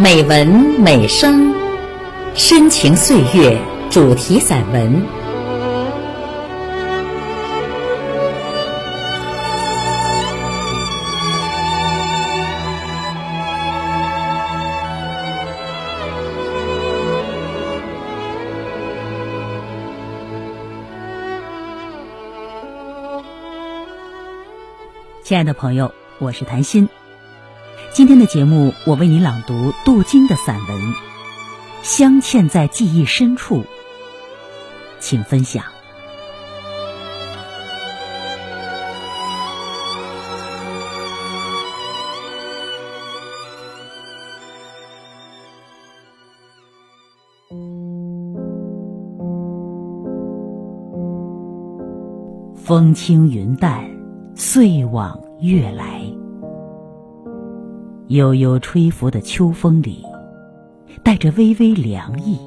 美文美声，深情岁月主题散文。亲爱的朋友，我是谭鑫。今天的节目，我为你朗读杜金的散文《镶嵌在记忆深处》，请分享。风轻云淡，岁往月来。悠悠吹拂的秋风里，带着微微凉意。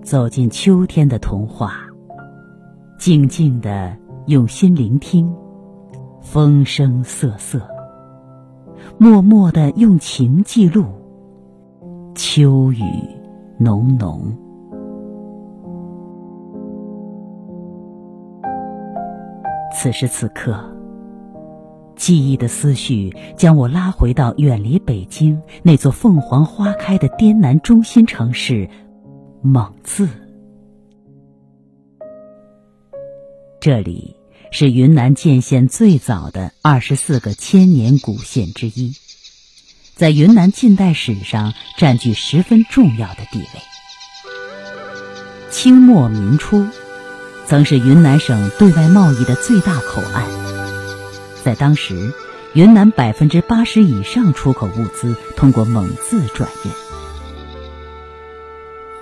走进秋天的童话，静静的用心聆听风声瑟瑟，默默的用情记录秋雨浓浓。此时此刻。记忆的思绪将我拉回到远离北京那座凤凰花开的滇南中心城市蒙自。这里是云南建县最早的二十四个千年古县之一，在云南近代史上占据十分重要的地位。清末民初，曾是云南省对外贸易的最大口岸。在当时，云南百分之八十以上出口物资通过蒙自转运。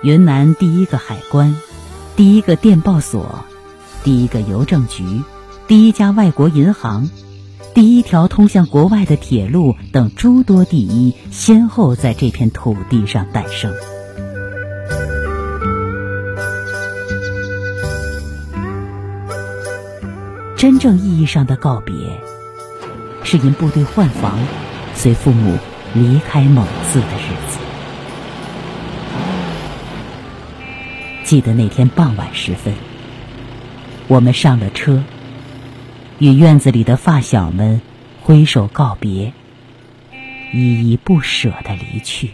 云南第一个海关、第一个电报所、第一个邮政局、第一家外国银行、第一条通向国外的铁路等诸多第一，先后在这片土地上诞生。真正意义上的告别。是因部队换防，随父母离开蒙自的日子。记得那天傍晚时分，我们上了车，与院子里的发小们挥手告别，依依不舍的离去。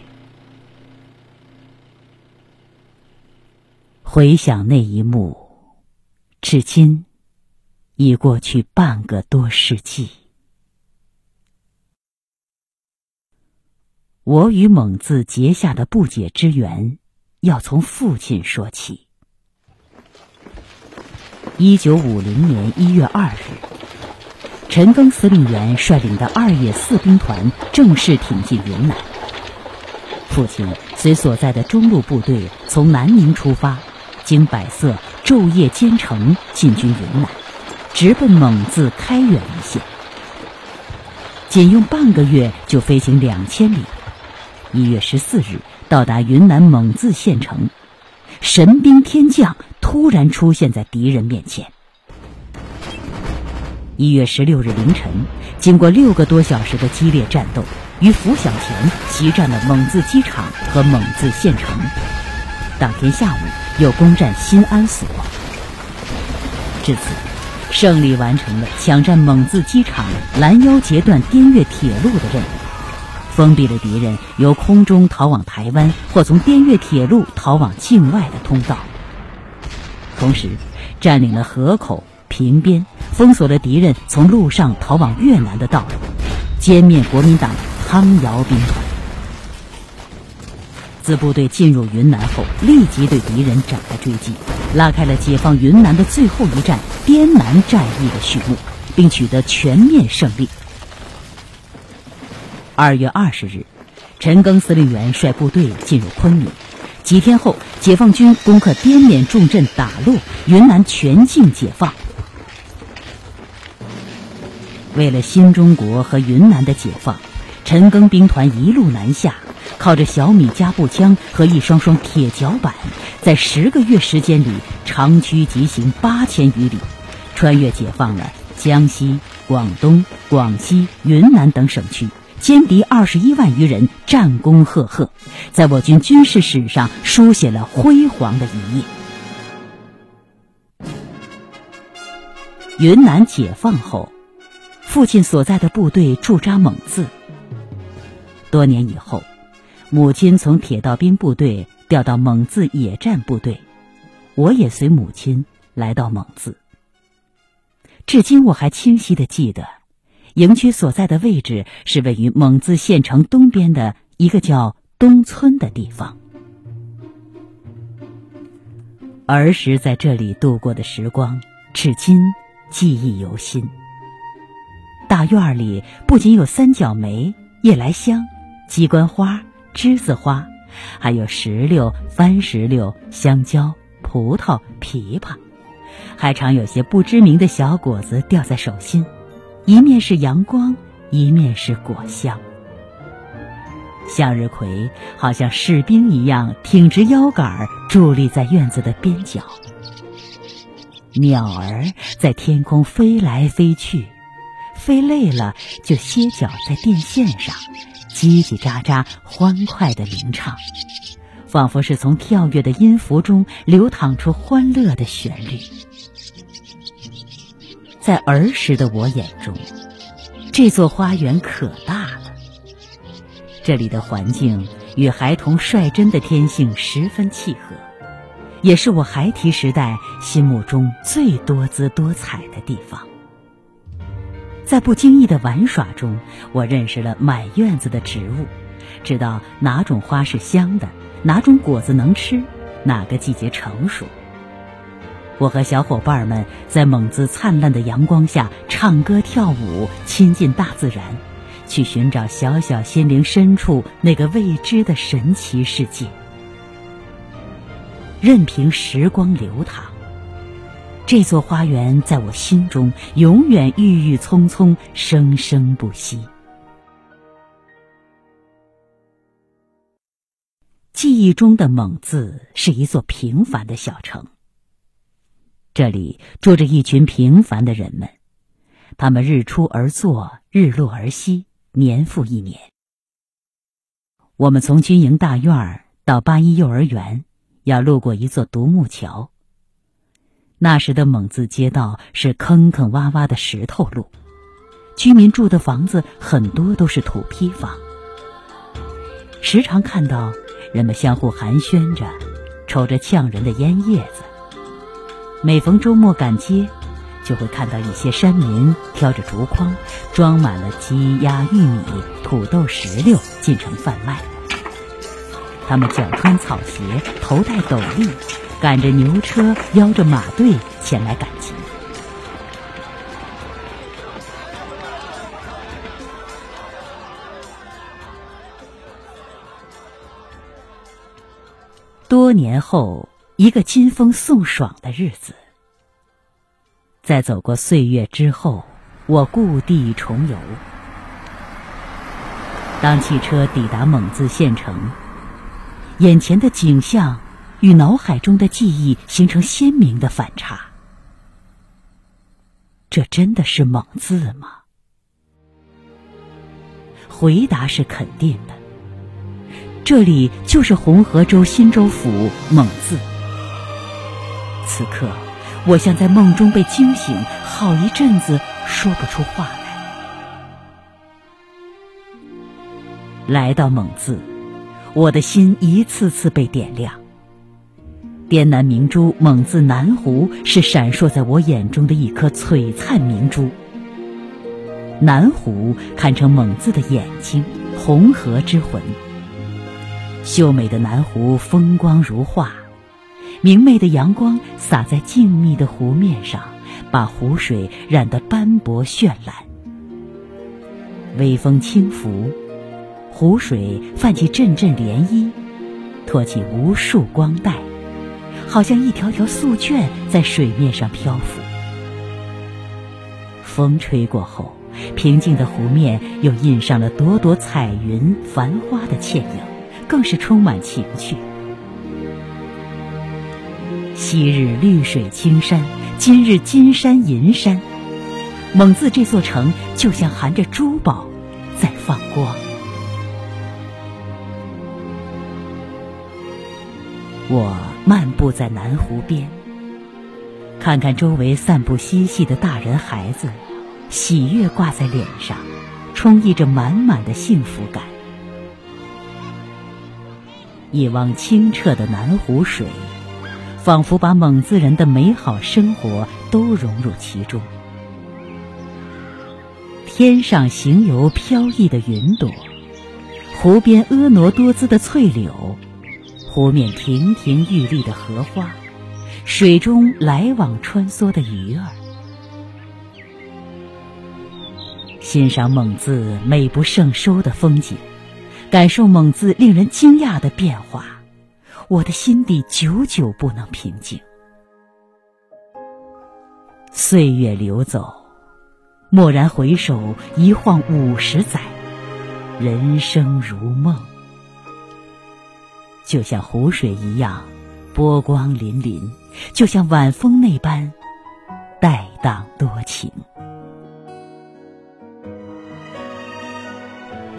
回想那一幕，至今已过去半个多世纪。我与蒙自结下的不解之缘，要从父亲说起。一九五零年一月二日，陈赓司令员率领的二野四兵团正式挺进云南。父亲随所在的中路部队从南宁出发，经百色昼夜兼程进军云南，直奔蒙自开远一线。仅用半个月就飞行两千里。一月十四日到达云南蒙自县城，神兵天降突然出现在敌人面前。一月十六日凌晨，经过六个多小时的激烈战斗，于拂晓前袭占了蒙自机场和蒙自县城。当天下午又攻占新安所。至此，胜利完成了抢占蒙自机场、拦腰截断滇越铁路的任务。封闭了敌人由空中逃往台湾或从滇越铁路逃往境外的通道，同时占领了河口、平边，封锁了敌人从陆上逃往越南的道路，歼灭国民党汤瑶兵团。自部队进入云南后，立即对敌人展开追击，拉开了解放云南的最后一战——滇南战役的序幕，并取得全面胜利。二月二十日，陈赓司令员率部队进入昆明。几天后，解放军攻克滇缅重镇打洛，云南全境解放。为了新中国和云南的解放，陈赓兵团一路南下，靠着小米加步枪和一双双铁脚板，在十个月时间里长驱急行八千余里，穿越解放了江西、广东、广西、云南等省区。歼敌二十一万余人，战功赫赫，在我军军事史上书写了辉煌的一页。云南解放后，父亲所在的部队驻扎蒙自。多年以后，母亲从铁道兵部队调到蒙自野战部队，我也随母亲来到蒙自。至今我还清晰的记得，营区所在的位置是位于蒙自县城东边的一个叫东村的地方。儿时在这里度过的时光，至今。记忆犹新。大院里不仅有三角梅、夜来香、鸡冠花、栀子花，还有石榴、番石榴、香蕉、葡萄、枇杷，还常有些不知名的小果子掉在手心，一面是阳光，一面是果香。向日葵好像士兵一样挺直腰杆，伫立在院子的边角。鸟儿在天空飞来飞去，飞累了就歇脚在电线上，叽叽喳喳、欢快的鸣唱，仿佛是从跳跃的音符中流淌出欢乐的旋律。在儿时的我眼中，这座花园可大了。这里的环境与孩童率真的天性十分契合。也是我孩提时代心目中最多姿多彩的地方。在不经意的玩耍中，我认识了满院子的植物，知道哪种花是香的，哪种果子能吃，哪个季节成熟。我和小伙伴们在蒙自灿烂的阳光下唱歌跳舞，亲近大自然，去寻找小小心灵深处那个未知的神奇世界。任凭时光流淌，这座花园在我心中永远郁郁葱葱，生生不息。记忆中的蒙自是一座平凡的小城，这里住着一群平凡的人们，他们日出而作，日落而息，年复一年。我们从军营大院到八一幼儿园。要路过一座独木桥。那时的蒙自街道是坑坑洼洼的石头路，居民住的房子很多都是土坯房。时常看到人们相互寒暄着，抽着呛人的烟叶子。每逢周末赶街，就会看到一些山民挑着竹筐，装满了鸡鸭玉米、土豆、石榴进城贩卖。他们脚穿草鞋，头戴斗笠，赶着牛车，邀着马队前来赶集。多年后，一个金风送爽的日子，在走过岁月之后，我故地重游。当汽车抵达蒙自县城。眼前的景象与脑海中的记忆形成鲜明的反差。这真的是蒙自吗？回答是肯定的。这里就是红河州新州府蒙自。此刻，我像在梦中被惊醒，好一阵子说不出话来。来到蒙自。我的心一次次被点亮。滇南明珠蒙自南湖是闪烁在我眼中的一颗璀璨明珠。南湖堪称蒙自的眼睛，红河之魂。秀美的南湖风光如画，明媚的阳光洒在静谧的湖面上，把湖水染得斑驳绚烂。微风轻拂。湖水泛起阵阵涟漪，托起无数光带，好像一条条素绢在水面上漂浮。风吹过后，平静的湖面又印上了朵朵彩云、繁花的倩影，更是充满情趣。昔日绿水青山，今日金山银山，蒙自这座城就像含着珠宝。在放光。我漫步在南湖边，看看周围散步嬉戏的大人孩子，喜悦挂在脸上，充溢着满满的幸福感。一汪清澈的南湖水，仿佛把蒙自人的美好生活都融入其中。天上行游飘逸的云朵，湖边婀娜多姿的翠柳，湖面亭亭玉立的荷花，水中来往穿梭的鱼儿，欣赏蒙自美不胜收的风景。感受蒙自令人惊讶的变化，我的心底久久不能平静。岁月流走，蓦然回首，一晃五十载，人生如梦，就像湖水一样波光粼粼，就像晚风那般带荡多情。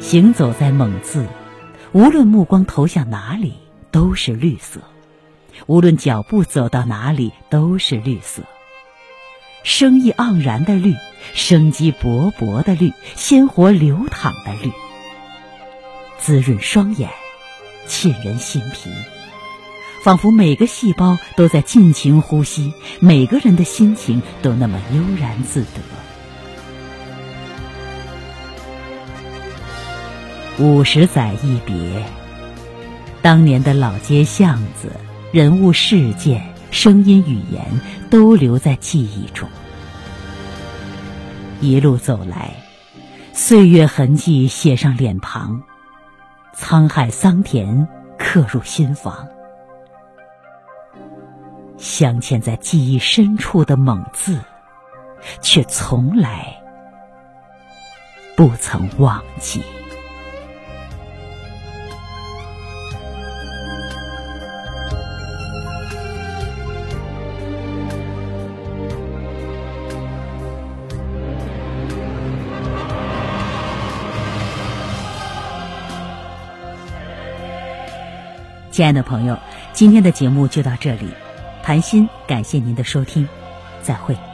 行走在蒙自，无论目光投向哪里，都是绿色；无论脚步走到哪里，都是绿色。生意盎然的绿，生机勃勃的绿，鲜活流淌的绿，滋润双眼，沁人心脾，仿佛每个细胞都在尽情呼吸，每个人的心情都那么悠然自得。五十载一别，当年的老街巷子、人物事件、声音语言，都留在记忆中。一路走来，岁月痕迹写上脸庞，沧海桑田刻入心房。镶嵌在记忆深处的蒙字，却从来不曾忘记。亲爱的朋友，今天的节目就到这里，谈心感谢您的收听，再会。